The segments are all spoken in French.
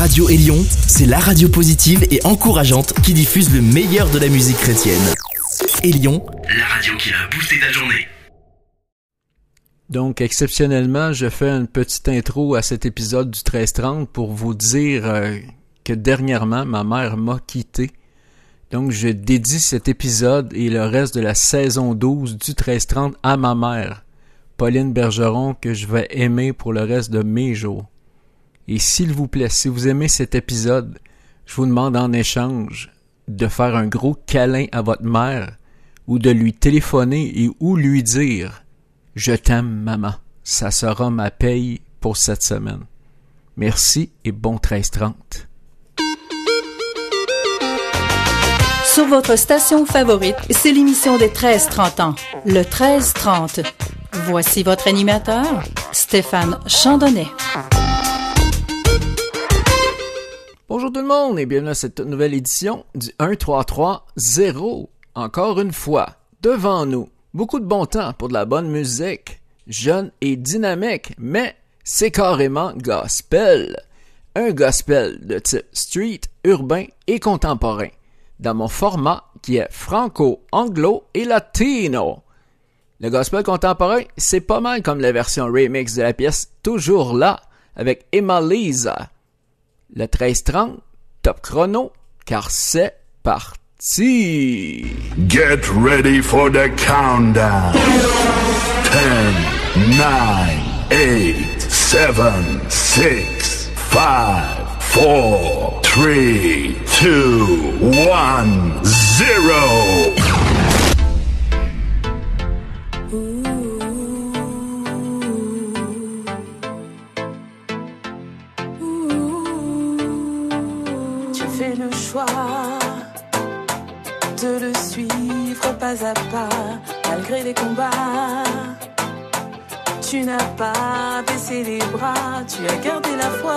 Radio Élion, c'est la radio positive et encourageante qui diffuse le meilleur de la musique chrétienne. Élion, la radio qui a boosté ta journée. Donc, exceptionnellement, je fais une petite intro à cet épisode du 1330 pour vous dire euh, que dernièrement, ma mère m'a quitté. Donc, je dédie cet épisode et le reste de la saison 12 du 1330 à ma mère, Pauline Bergeron, que je vais aimer pour le reste de mes jours. Et s'il vous plaît, si vous aimez cet épisode, je vous demande en échange de faire un gros câlin à votre mère ou de lui téléphoner et ou lui dire Je t'aime, maman. Ça sera ma paye pour cette semaine. Merci et bon 13-30. Sur votre station favorite, c'est l'émission des 13-30 ans, le 13-30. Voici votre animateur, Stéphane Chandonnet. Bonjour tout le monde et bienvenue à cette nouvelle édition du 1330. Encore une fois, devant nous, beaucoup de bon temps pour de la bonne musique, jeune et dynamique, mais c'est carrément gospel. Un gospel de type street, urbain et contemporain, dans mon format qui est franco-anglo et latino. Le gospel contemporain, c'est pas mal comme la version remix de la pièce Toujours là avec Emma Lisa le 13-30, top chrono, car c'est parti! Get ready for the countdown. 10, 9, 8, 7, 6, 5, 4, 3, 2, 1, 0. Pas à pas, malgré les combats. Tu n'as pas baissé les bras, tu as gardé la foi,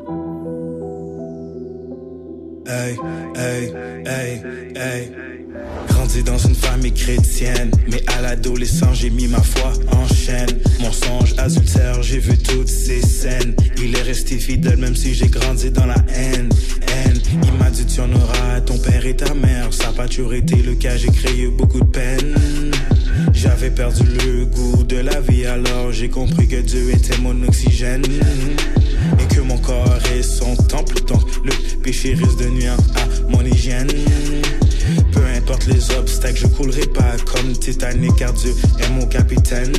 Hey, hey, hey, hey. Grandi dans une famille chrétienne, mais à l'adolescent j'ai mis ma foi en chaîne. Mon songe adultère, j'ai vu toutes ces scènes. Il est rester fidèle même si j'ai grandi dans la haine. haine. Il m'a dit tu en auras ton père et ta mère. Ça n'a pas toujours été le cas, j'ai créé beaucoup de peine. J'avais perdu le goût de la vie alors j'ai compris que Dieu était mon oxygène. Et que mon corps est son temple, donc le péché risque de nuire à mon hygiène. Peu importe les obstacles, je coulerai pas comme Titanic car Dieu est mon capitaine.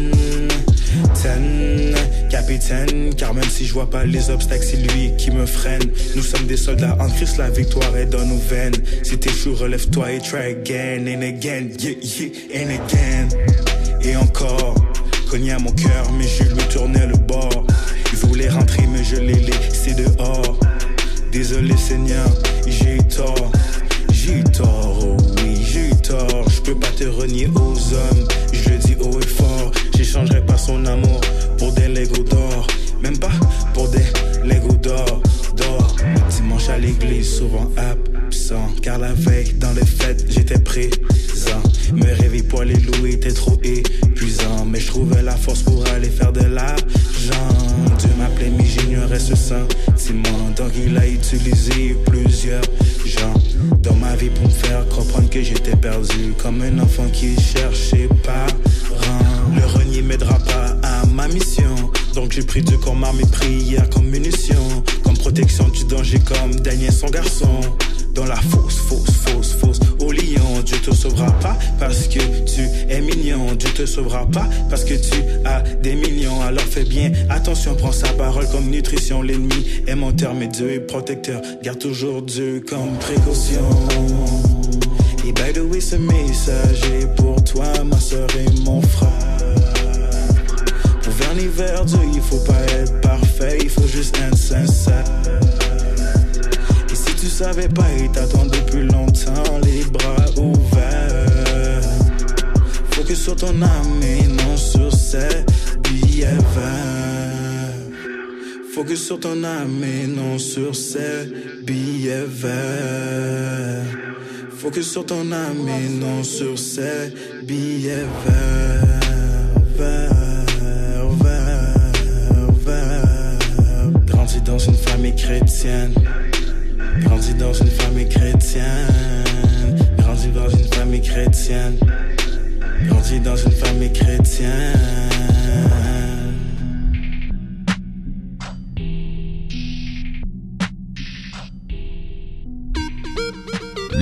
Capitaine, car même si je vois pas les obstacles, c'est lui qui me freine. Nous sommes des soldats en Christ, la victoire est dans nos veines. Si t'échoues, relève-toi et try again and again, yeah, yeah, and again. Et encore, cogné à mon cœur, mais je lui tournais le bord. Il voulait rentrer, mais je l'ai laissé dehors. Désolé Seigneur, j'ai eu tort. J'ai eu tort, oh comme nutrition. L'ennemi est menteur, mais Dieu est protecteur. Garde toujours Dieu comme précaution. Et by the way, ce message est pour toi, ma soeur et mon frère. Pour vers l'hiver, Dieu, il faut pas être parfait, il faut juste être sincère. Et si tu savais pas, il t'attend depuis longtemps, les bras ouverts. Focus sur ton âme et non sur ses billets verts. Focus sur ton âme et non sur ses billets verts. Focus sur ton âme et non sur ses billets verts.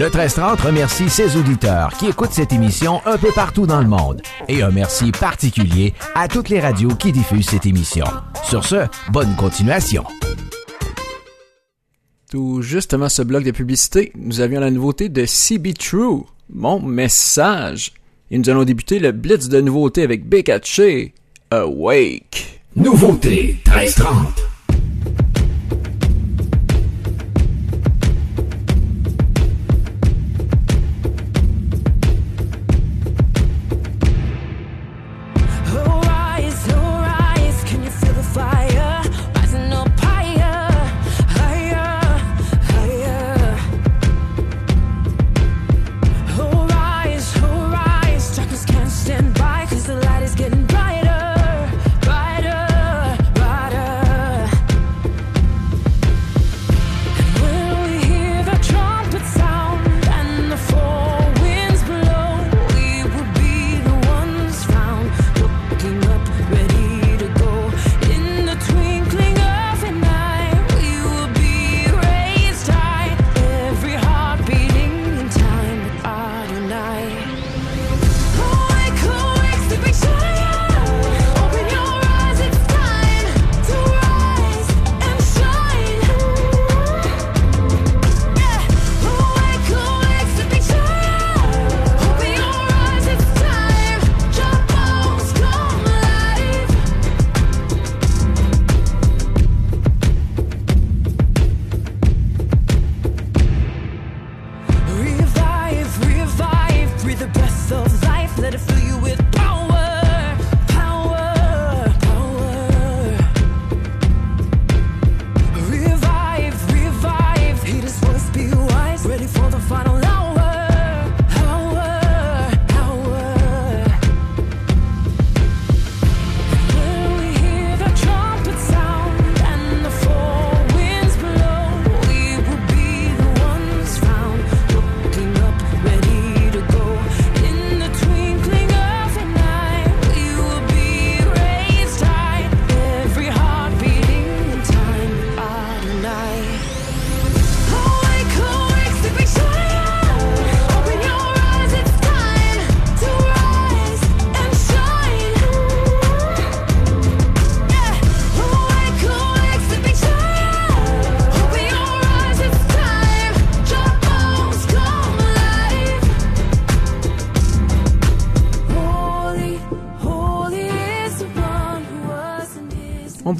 Le 1330 remercie ses auditeurs qui écoutent cette émission un peu partout dans le monde. Et un merci particulier à toutes les radios qui diffusent cette émission. Sur ce, bonne continuation. Tout justement ce bloc de publicité, nous avions la nouveauté de CB True, mon message. Et nous allons débuter le blitz de nouveautés avec Bekache, Awake. Nouveauté 1330.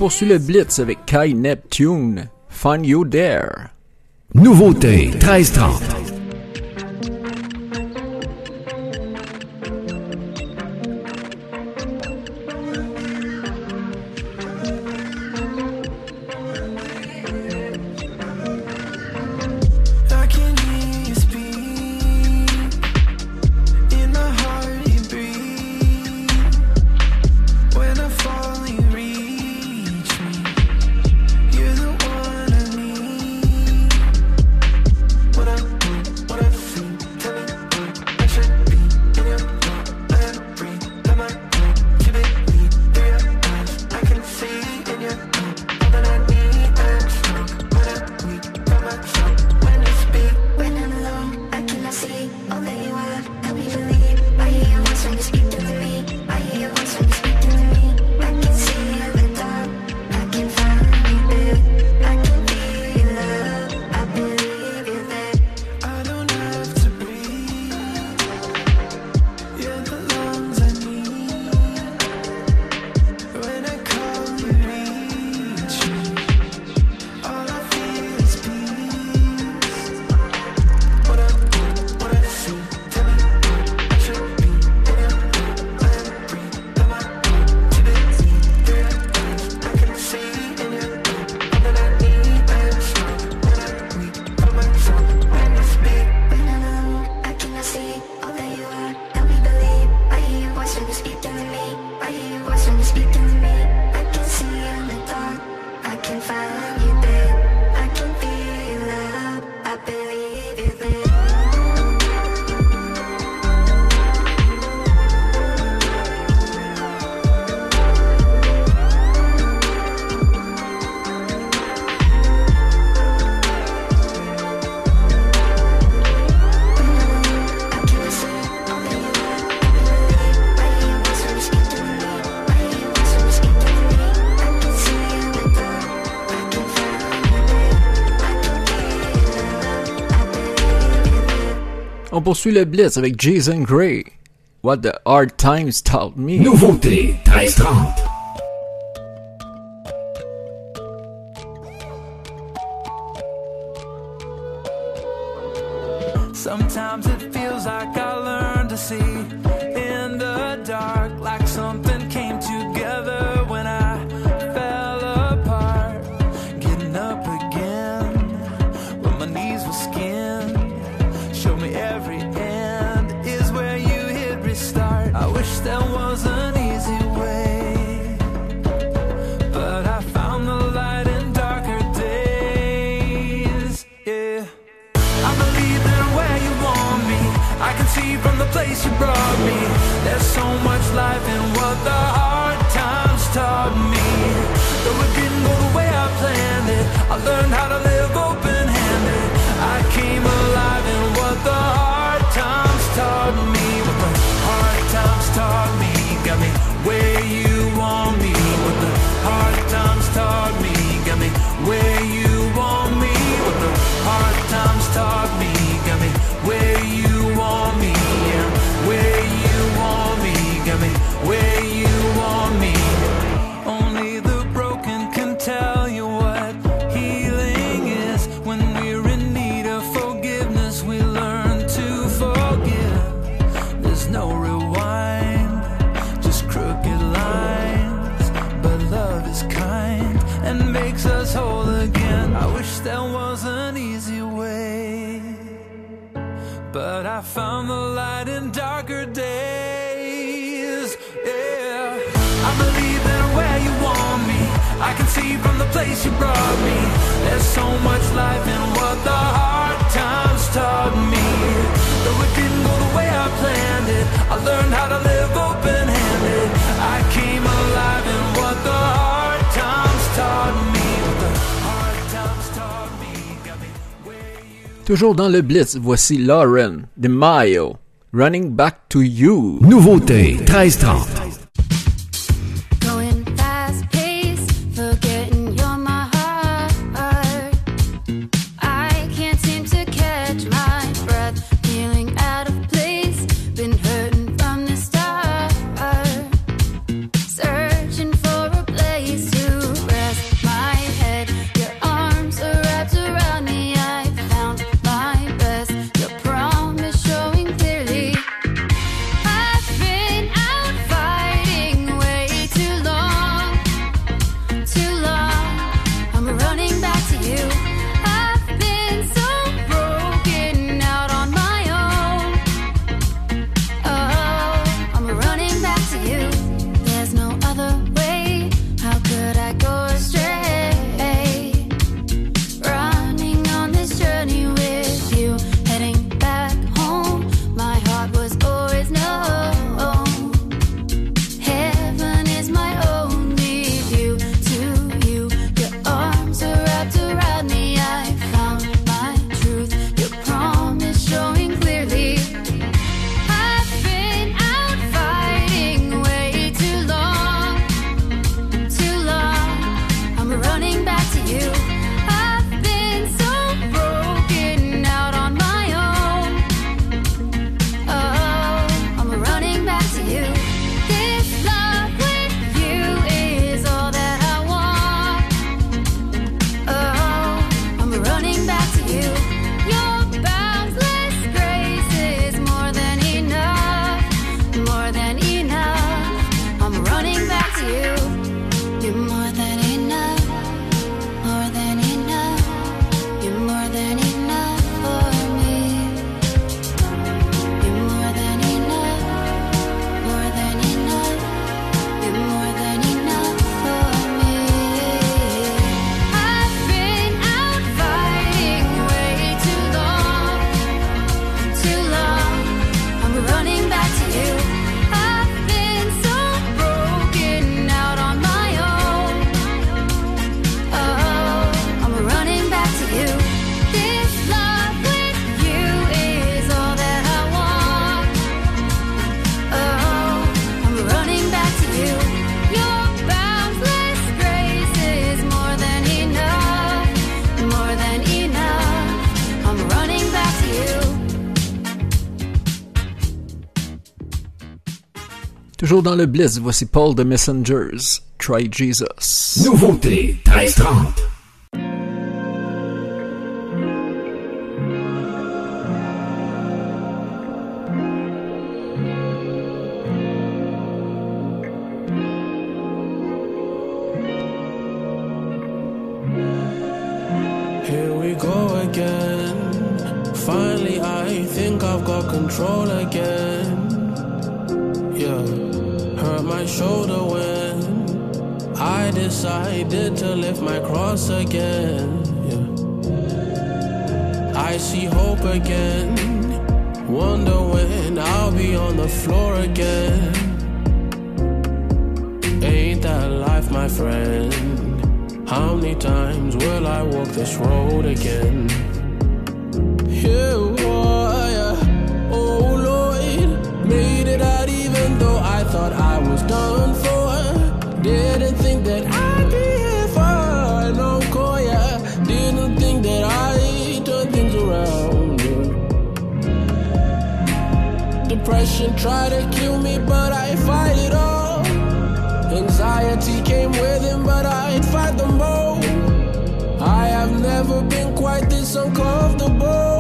Poursuit le Blitz avec Kai Neptune. Find You There. Nouveauté 1330. Poursuit le blitz avec Jason Gray. What the hard times taught me. Nouveauté 1330. Sometimes it feels like I learned to see in the dark, like something life in what the hard times taught me. Though it didn't go the way I planned it, I learned how to place you brought me. There's so much life in what the hard times taught me. Though it didn't go the way I planned it, I learned how to live open handed. I came alive in what the hard times taught me. What the hard times taught me got me where you. Toujours dans le blitz, voici Lauren de Mayo. Running Back to You. Nouveauté 1330. Toujours dans le bliss, voici Paul the Messengers. Try Jesus. Nouveauté 1330. Times will I walk this road again? Yeah, oh, yeah. oh Lord, made it out even though I thought I was done for. Didn't think that I'd be here for no call, yeah. Didn't think that I'd turn things around. Depression tried to kill me, but I fight it all. Anxiety came with him, but I'd fight them. I never been quite this uncomfortable.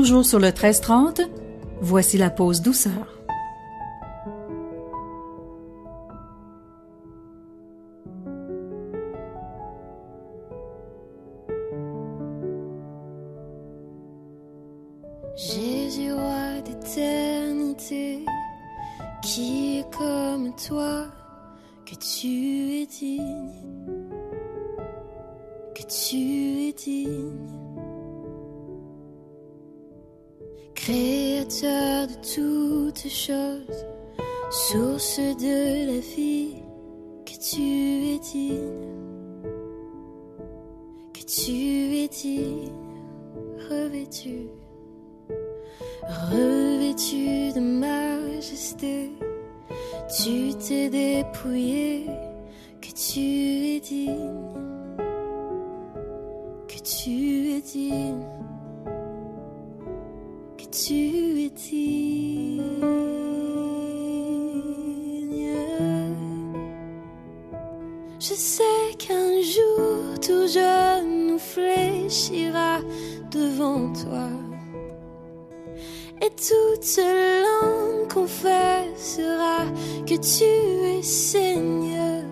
Toujours sur le 1330, voici la pause douceur. Jésus, roi d'éternité, qui est comme toi, que tu es digne, que tu es digne. Créateur de toutes choses, source de la vie, que tu es digne, que tu es digne, revêtu revêtu de majesté, tu t'es dépouillé, que tu es digne, que tu es digne, tu es digne. Je sais qu'un jour tout jeune nous fléchira devant toi. Et toute langue confessera que tu es Seigneur.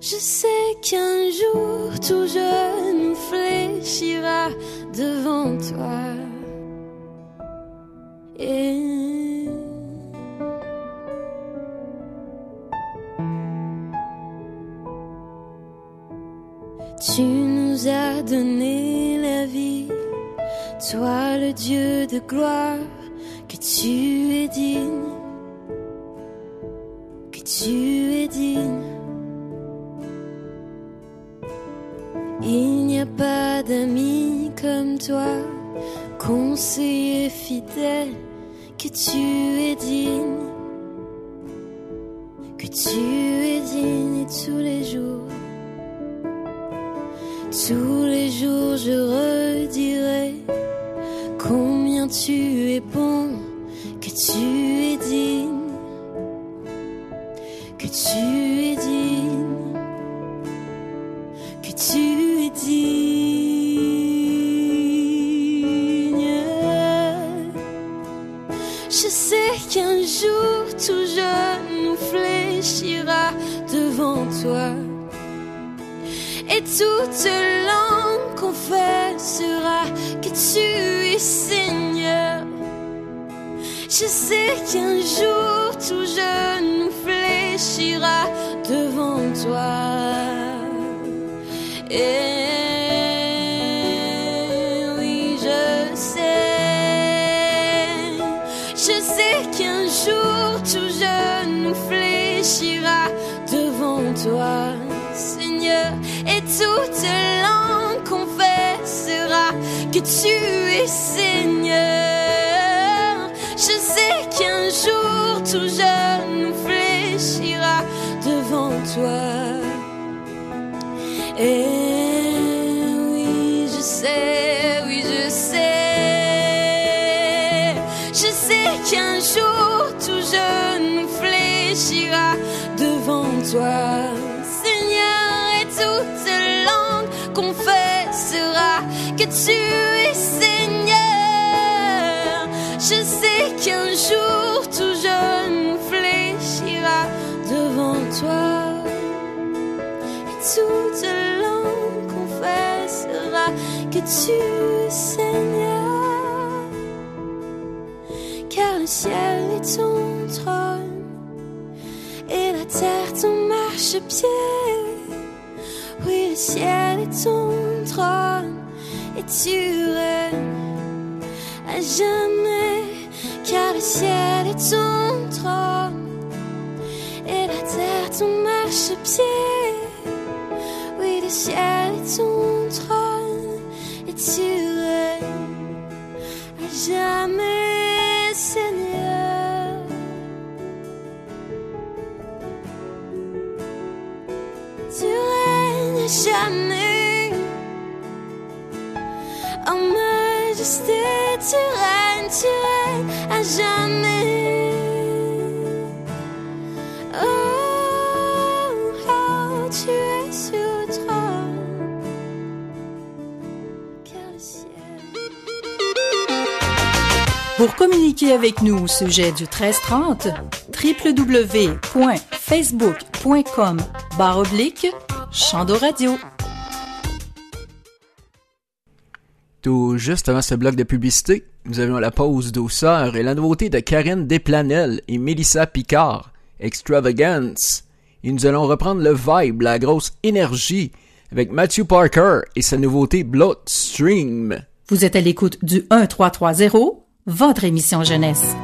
Je sais qu'un jour tout jeune fléchira devant toi. Tu nous as donné la vie toi le Dieu de gloire, que tu es digne, que tu es digne. Il n'y a pas d'amis comme toi, conseiller fidèle, que tu es digne, que tu es digne tous les jours. Tous les jours je redirai combien tu es bon, que tu es digne, que tu es digne, que tu es digne. Qu'un jour tout jeune nous fléchira devant toi. Et toute langue confessera que tu es Seigneur. Je sais qu'un jour tout nous fléchira devant tu, Seigneur, car le ciel est ton trône et la terre ton marchepied. Oui, le ciel est ton trône et tu règnes à jamais, car le ciel est ton trône et la terre ton marchepied. Oui, le ciel est ton trône. Tu tuerai à jamais, Seigneur. Tu règnes à jamais. communiquer avec nous au sujet du 1330, www.facebook.com baroblique Chandoradio. Tout juste avant ce bloc de publicité, nous avions la pause douceur et la nouveauté de Karine Desplanel et Mélissa Picard, Extravagance. Et nous allons reprendre le vibe, la grosse énergie, avec Matthew Parker et sa nouveauté Bloodstream. Vous êtes à l'écoute du 1330 votre émission jeunesse.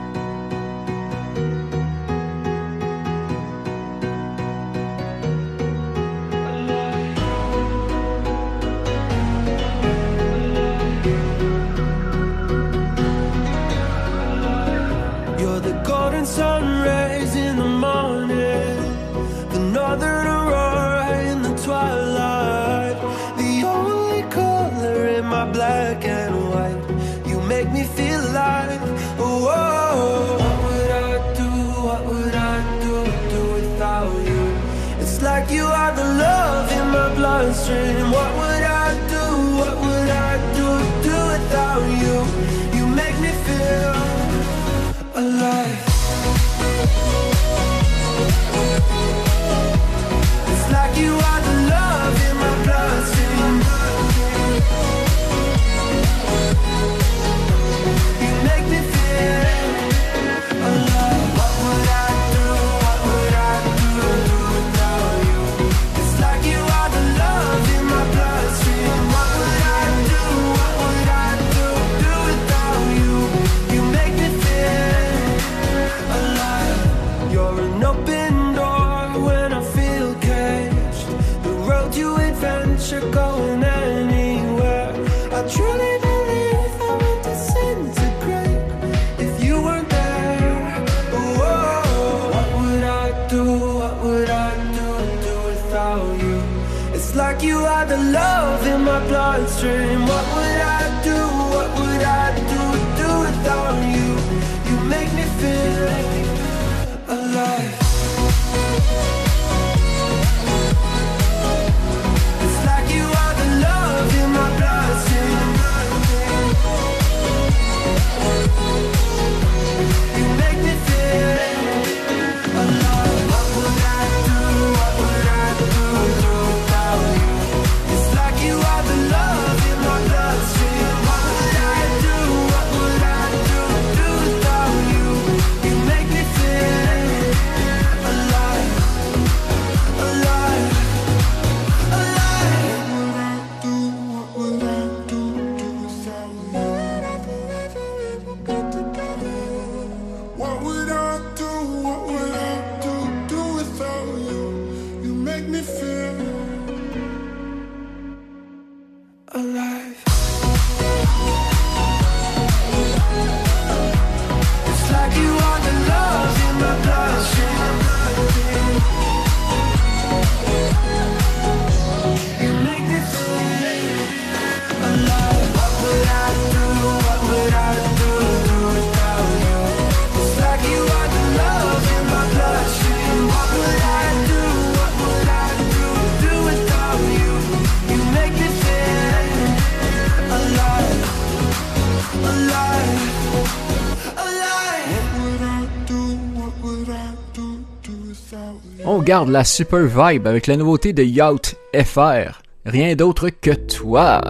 Regarde la super vibe avec la nouveauté de Yacht FR. Rien d'autre que toi.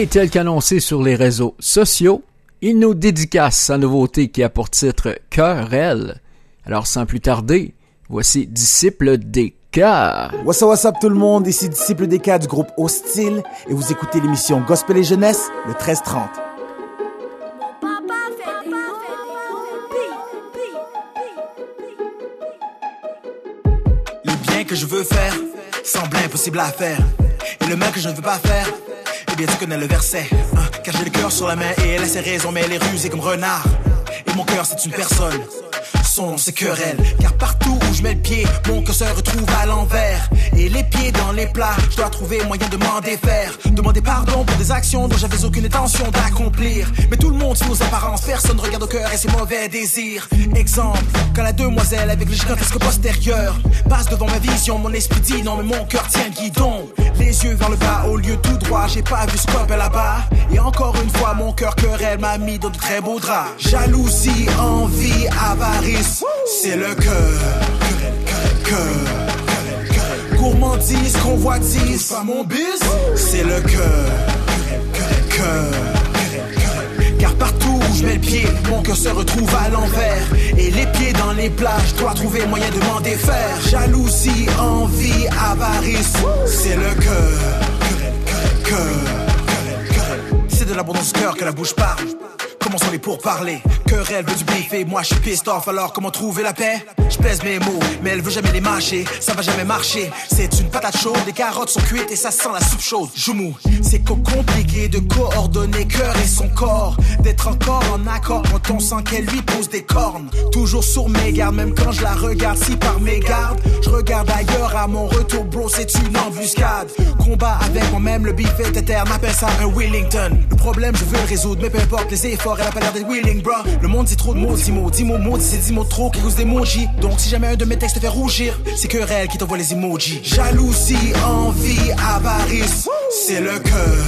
Et tel qu'annoncé sur les réseaux sociaux, il nous dédicace sa nouveauté qui a pour titre Querelle. Alors sans plus tarder, voici Disciple des Cœurs. What's up, what's up tout le monde, ici Disciple des Cœurs du groupe Hostile et vous écoutez l'émission Gospel et Jeunesse le 13-30. Les biens que je veux faire semblent impossibles à faire et le mal que je ne veux pas faire, eh bien tu connais le verset. hein, car j'ai le cœur sur la main et elle a ses raisons, mais elle est rusée comme renard. Et mon cœur c'est une personne. Son c'est querelle, car partout où je mets le pied, mon cœur se retrouve à l'envers. Et les pieds dans les plats, je dois trouver moyen de m'en défaire. Demander pardon pour des actions dont j'avais aucune intention d'accomplir. Mais tout le monde suit nos apparences, personne ne regarde au cœur et ses mauvais désirs. Exemple, quand la demoiselle avec le gigantesque postérieur passe devant ma vision, mon esprit dit non, mais mon cœur tient guidon. Les yeux vers le bas, au lieu tout droit, j'ai pas vu ce là-bas. Et encore une fois, mon cœur querelle m'a mis dans de très beaux draps. Jalousie, envie, avarice, c'est le cœur. Cœur, cœur. Gourmandise, convoitise, pas mon bis, c'est le cœur. Cœur. Car se retrouve à l'envers. Et les pieds dans les je dois trouver moyen de m'en défaire. Jalousie, envie, avarice, c'est le cœur. Cœur. C'est de l'abondance cœur que la bouche parle. Commençons les pourparlers? Querelle veut du bif et moi je suis pissed off. Alors comment trouver la paix? Pèse mes mots, mais elle veut jamais les mâcher. Ça va jamais marcher. C'est une patate chaude, les carottes sont cuites et ça sent la soupe chaude. Joumou, c'est co- compliqué de coordonner cœur et son corps. D'être encore en accord quand on sent qu'elle lui pose des cornes. Toujours sur mes gardes, même quand je la regarde. Si par mes gardes, je regarde ailleurs à mon retour, bro, c'est une embuscade. Combat avec moi-même, le beef est éterne. Appelle ça un Wellington. Le problème, je veux le résoudre, mais peu importe les efforts, elle a pas l'air d'être willing, bro. Le monde dit trop de mots, dix mots, dix mots, mots, c'est dix mots trop qui causent des emojis. Donc si jamais un de mes textes te fait rougir, c'est que elle qui t'envoie les emojis. Jalousie, envie, avarice, c'est le cœur.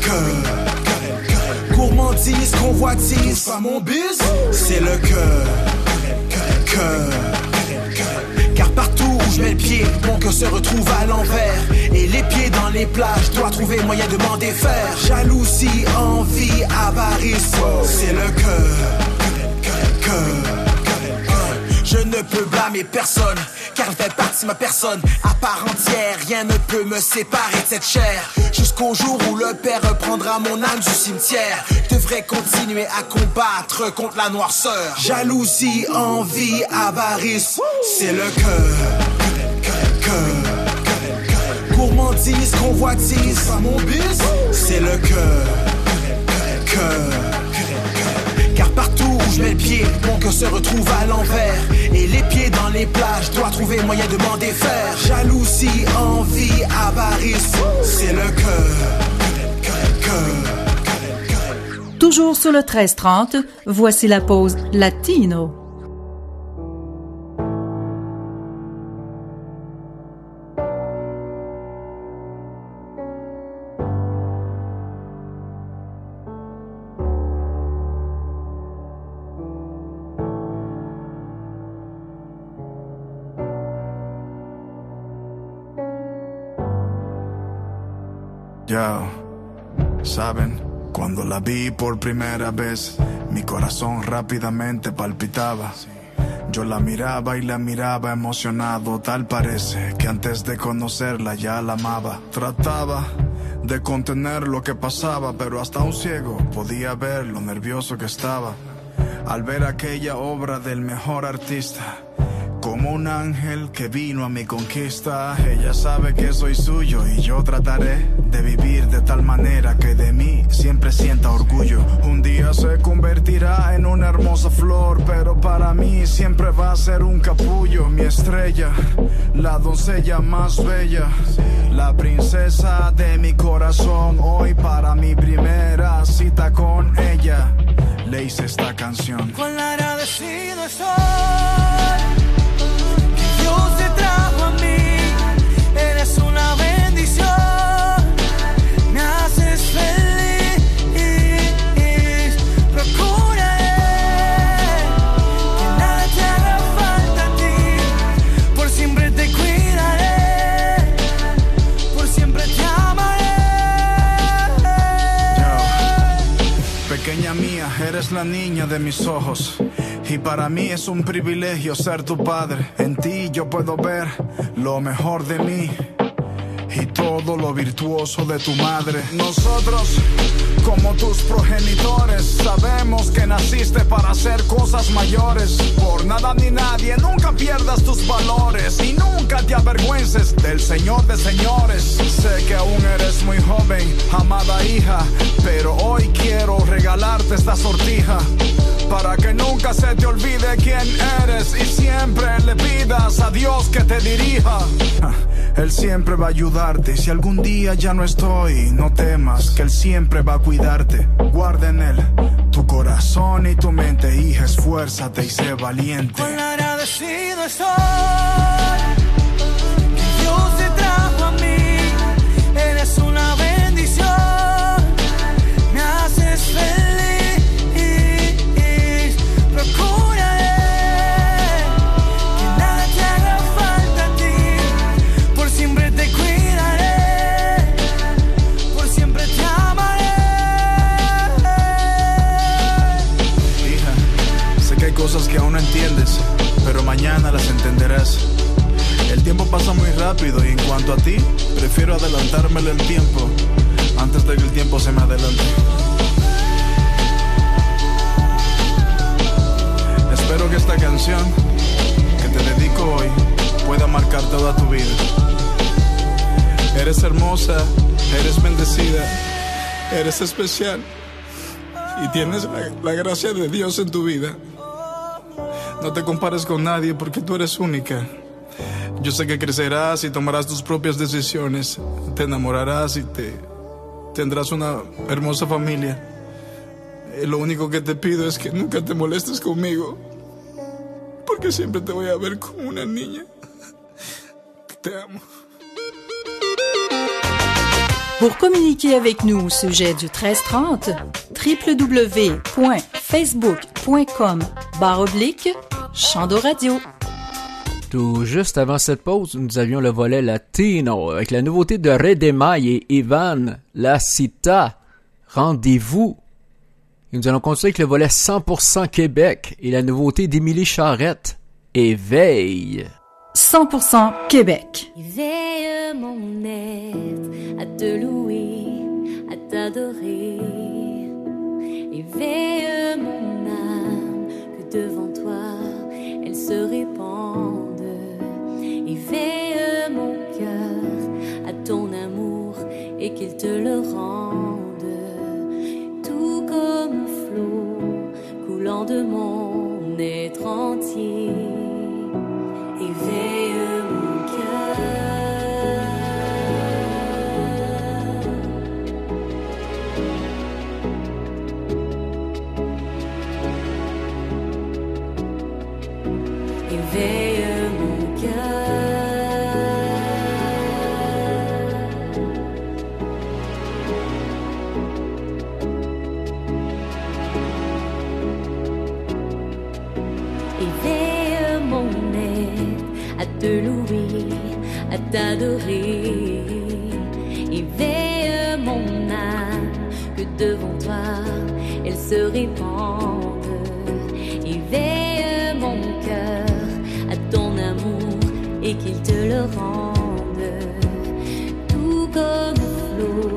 Cœur. Gourmandise, convoitise, pas mon biz, c'est le cœur. Cœur. Car partout où je mets le pied, mon cœur se retrouve à l'envers. Et les pieds dans les je dois trouver moyen de m'en défaire. Jalousie, envie, avarice, c'est le cœur. Cœur. Je ne peux blâmer personne, car elle fait partie de ma personne. À part entière, rien ne peut me séparer de cette chair. Jusqu'au jour où le Père reprendra mon âme du cimetière. Je devrais continuer à combattre contre la noirceur. Jalousie, envie, avarice, c'est le cœur. Cœur. Gourmandise, convoitise, mon c'est le cœur. Cœur. Car partout où je mets le pied, mon cœur se retrouve à l'envers. Et les pieds dans les je dois trouver moyen de m'en défaire. Jalousie, envie, avarice, c'est le cœur. Cœur. Toujours sur le 1330, voici la pause latino. La vi por primera vez, mi corazón rápidamente palpitaba. Yo la miraba y la miraba emocionado, tal parece que antes de conocerla ya la amaba. Trataba de contener lo que pasaba, pero hasta un ciego podía ver lo nervioso que estaba. Al ver aquella obra del mejor artista, como un ángel que vino a mi conquista, ella sabe que soy suyo y yo trataré de vivir de tal manera que de mí siempre sienta orgullo. Un día se convertirá en una hermosa flor, pero para mí siempre va a ser un capullo. Mi estrella, la doncella más bella, la princesa de mi corazón. Hoy para mi primera cita con ella, le hice esta canción. Cuán agradecido estoy Pequeña mía, eres la niña de mis ojos. Y para mí es un privilegio ser tu padre. En ti yo puedo ver lo mejor de mí. Y todo lo virtuoso de tu madre. Nosotros, como tus progenitores, sabemos que naciste para hacer cosas mayores. Por nada ni nadie, nunca pierdas tus valores y nunca te avergüences del Señor de señores. Sé que aún eres muy joven, amada hija, pero hoy quiero regalarte esta sortija. Para que nunca se te olvide quién eres y siempre le pidas a Dios que te dirija. Él siempre va a Si algún día ya no estoy, no temas, que Él siempre va a cuidarte. Guarda en Él tu corazón y tu mente, hija, esfuérzate y sé valiente. Agradecido pasa muy rápido y en cuanto a ti, prefiero adelantármelo el tiempo antes de que el tiempo se me adelante. Espero que esta canción que te dedico hoy pueda marcar toda tu vida. Eres hermosa, eres bendecida, eres especial y tienes la, la gracia de Dios en tu vida. No te compares con nadie porque tú eres única. Yo sé que crecerás y tomarás tus propias decisiones, te enamorarás y te tendrás una hermosa familia. Eh, Lo único que te pido es que nunca te molestes conmigo, porque siempre te voy a ver como una niña. Te amo. Pour communiquer avec nous au sujet du 1330, www.facebook.com barre oblique Chando Radio. Tout juste avant cette pause, nous avions le volet latino avec la nouveauté de Redemay et Ivan, La Cita, Rendez-vous. Et nous allons continuer avec le volet 100% Québec et la nouveauté d'Émilie Charrette, Éveil. 100% Québec. Éveille mon être à te louer, à t'adorer. Éveille mon âme que devant toi elle se répande. Éveille mon cœur à ton amour et qu'il te le rende. Tout comme flot coulant de mon être entier. Te louer, à t'adorer. Éveille mon âme que devant toi elle se répande. Éveille mon cœur à ton amour et qu'il te le rende. Tout comme flot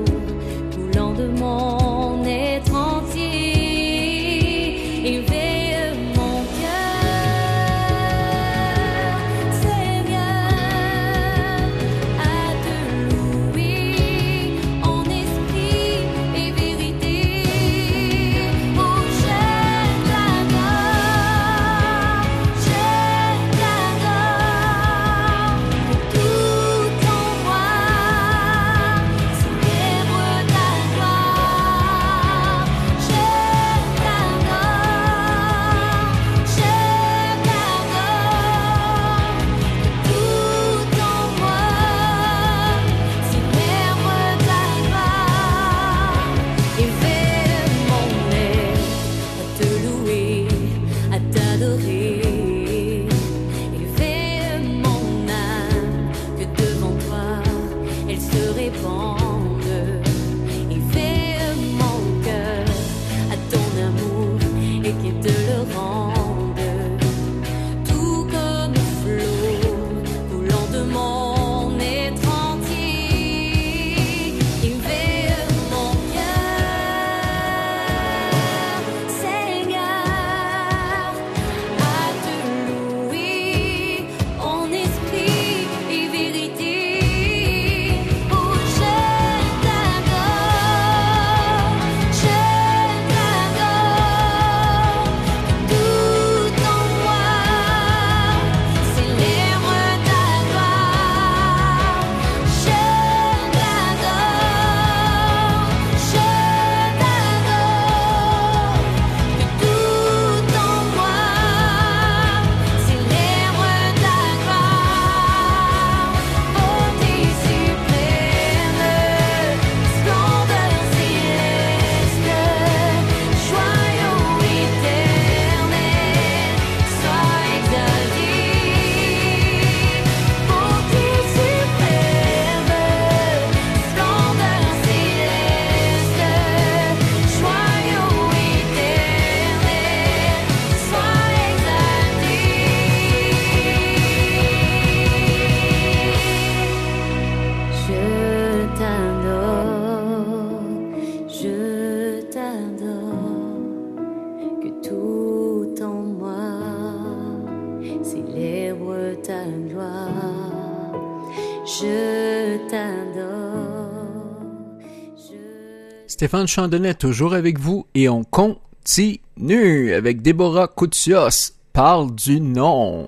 Stéphane Chandonnet toujours avec vous et on continue avec Déborah Koutsioss. Parle du nom.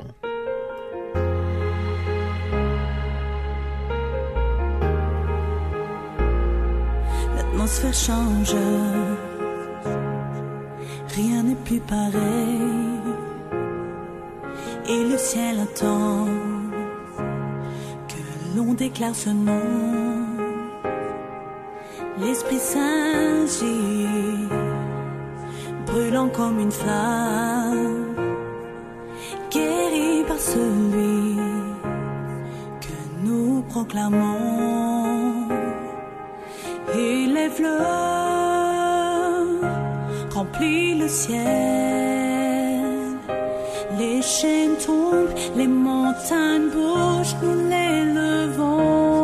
L'atmosphère change. Rien n'est plus pareil. Et le ciel attend que l'on déclare ce nom L'Esprit Saint gît, brûlant comme une flamme, guéri par celui que nous proclamons. Il est fleurs, remplit le ciel, les chaînes tombent, les montagnes bougent, nous les levons.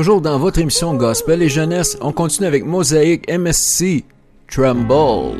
Toujours dans votre émission Gospel et Jeunesse, on continue avec Mosaïque MSC Tremble.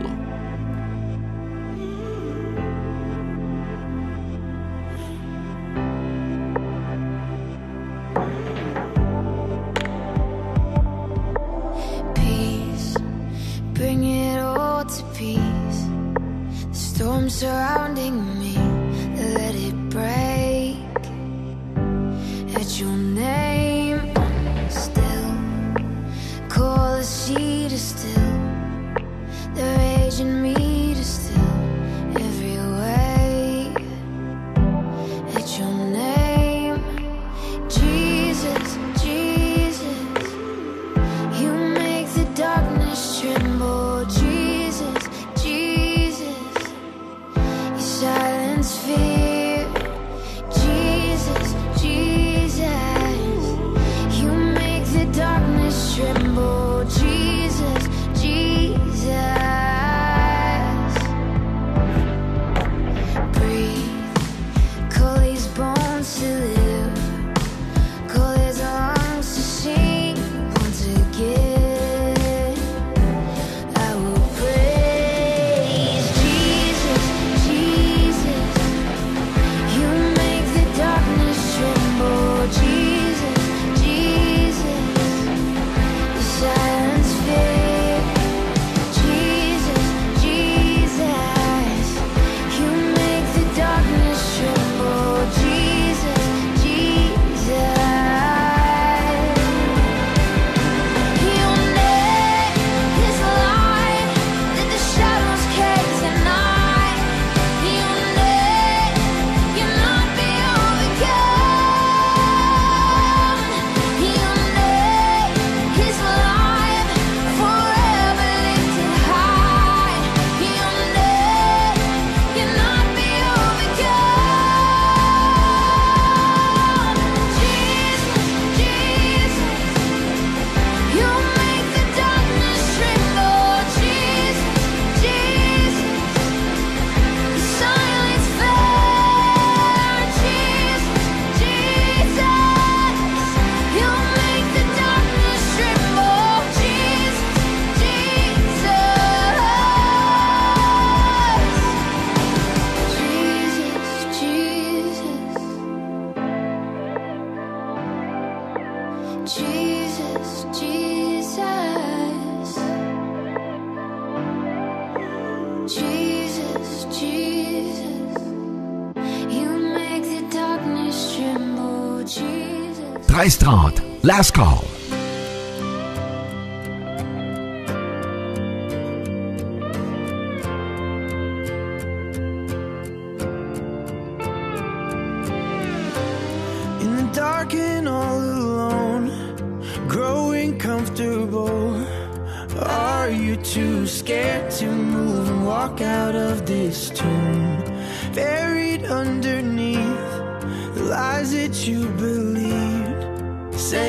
NASCAR.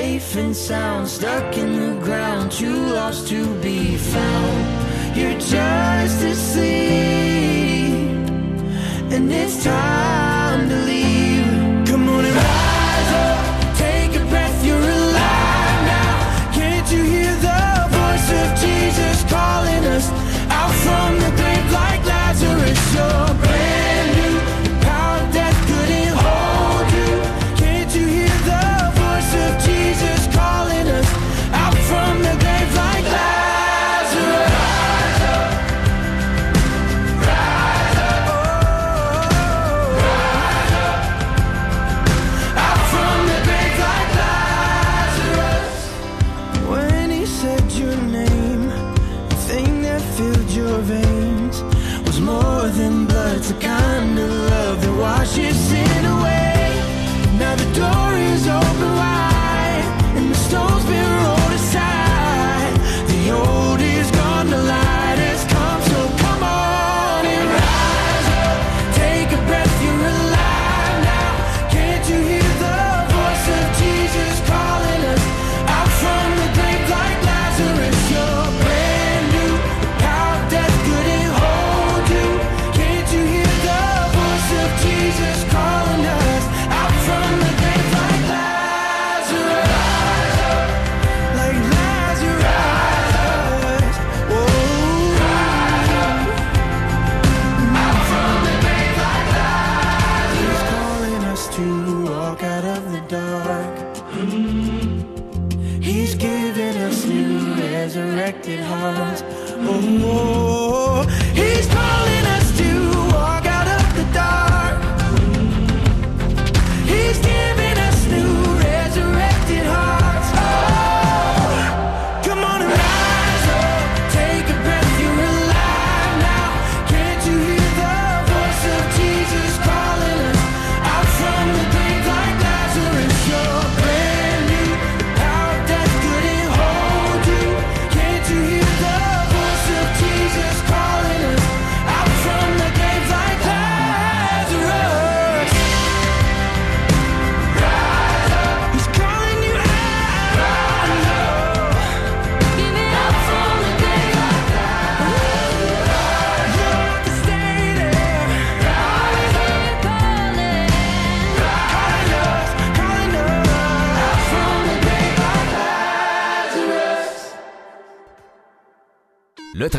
safe and sound, stuck in the ground, too lost to be found. You're just asleep, and it's time to leave. Come on and rise up, take a breath, you're alive now. Can't you hear the voice of Jesus calling us out from?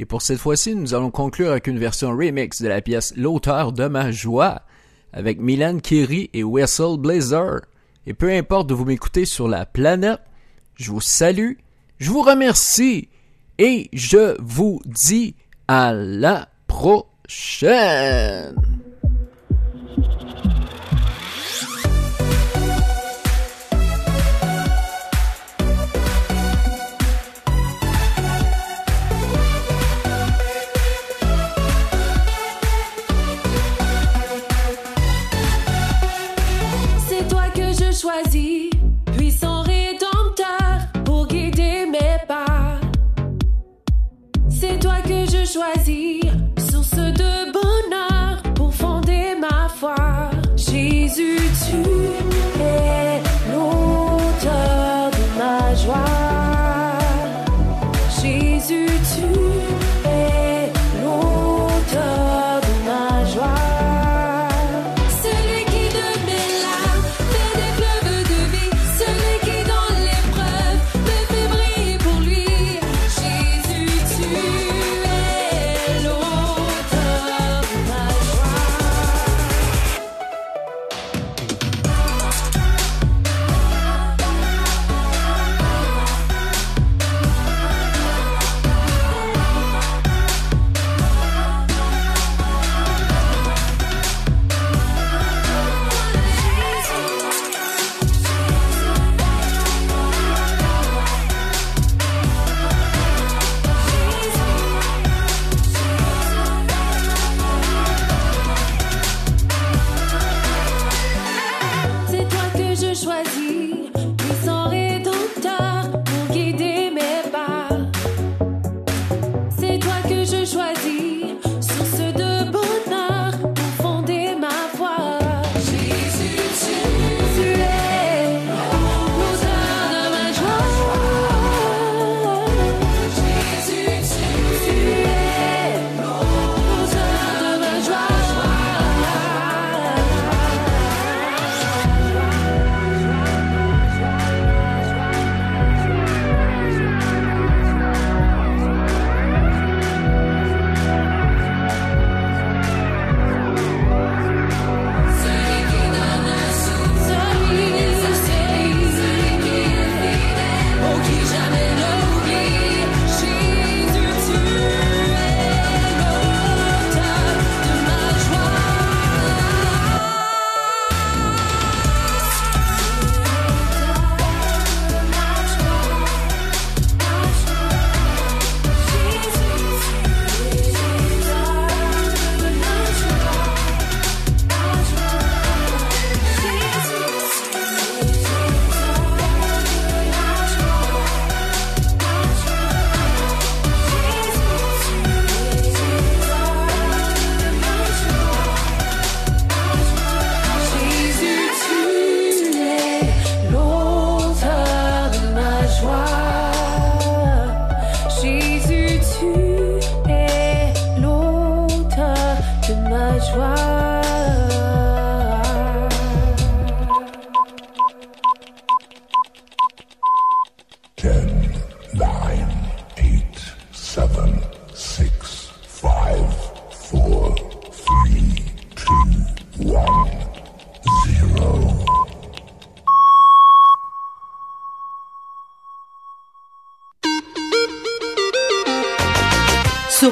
Et pour cette fois-ci, nous allons conclure avec une version remix de la pièce L'auteur de ma joie, avec Milan Kiri et Wessel Blazer. Et peu importe de vous m'écouter sur la planète, je vous salue, je vous remercie, et je vous dis à la prochaine.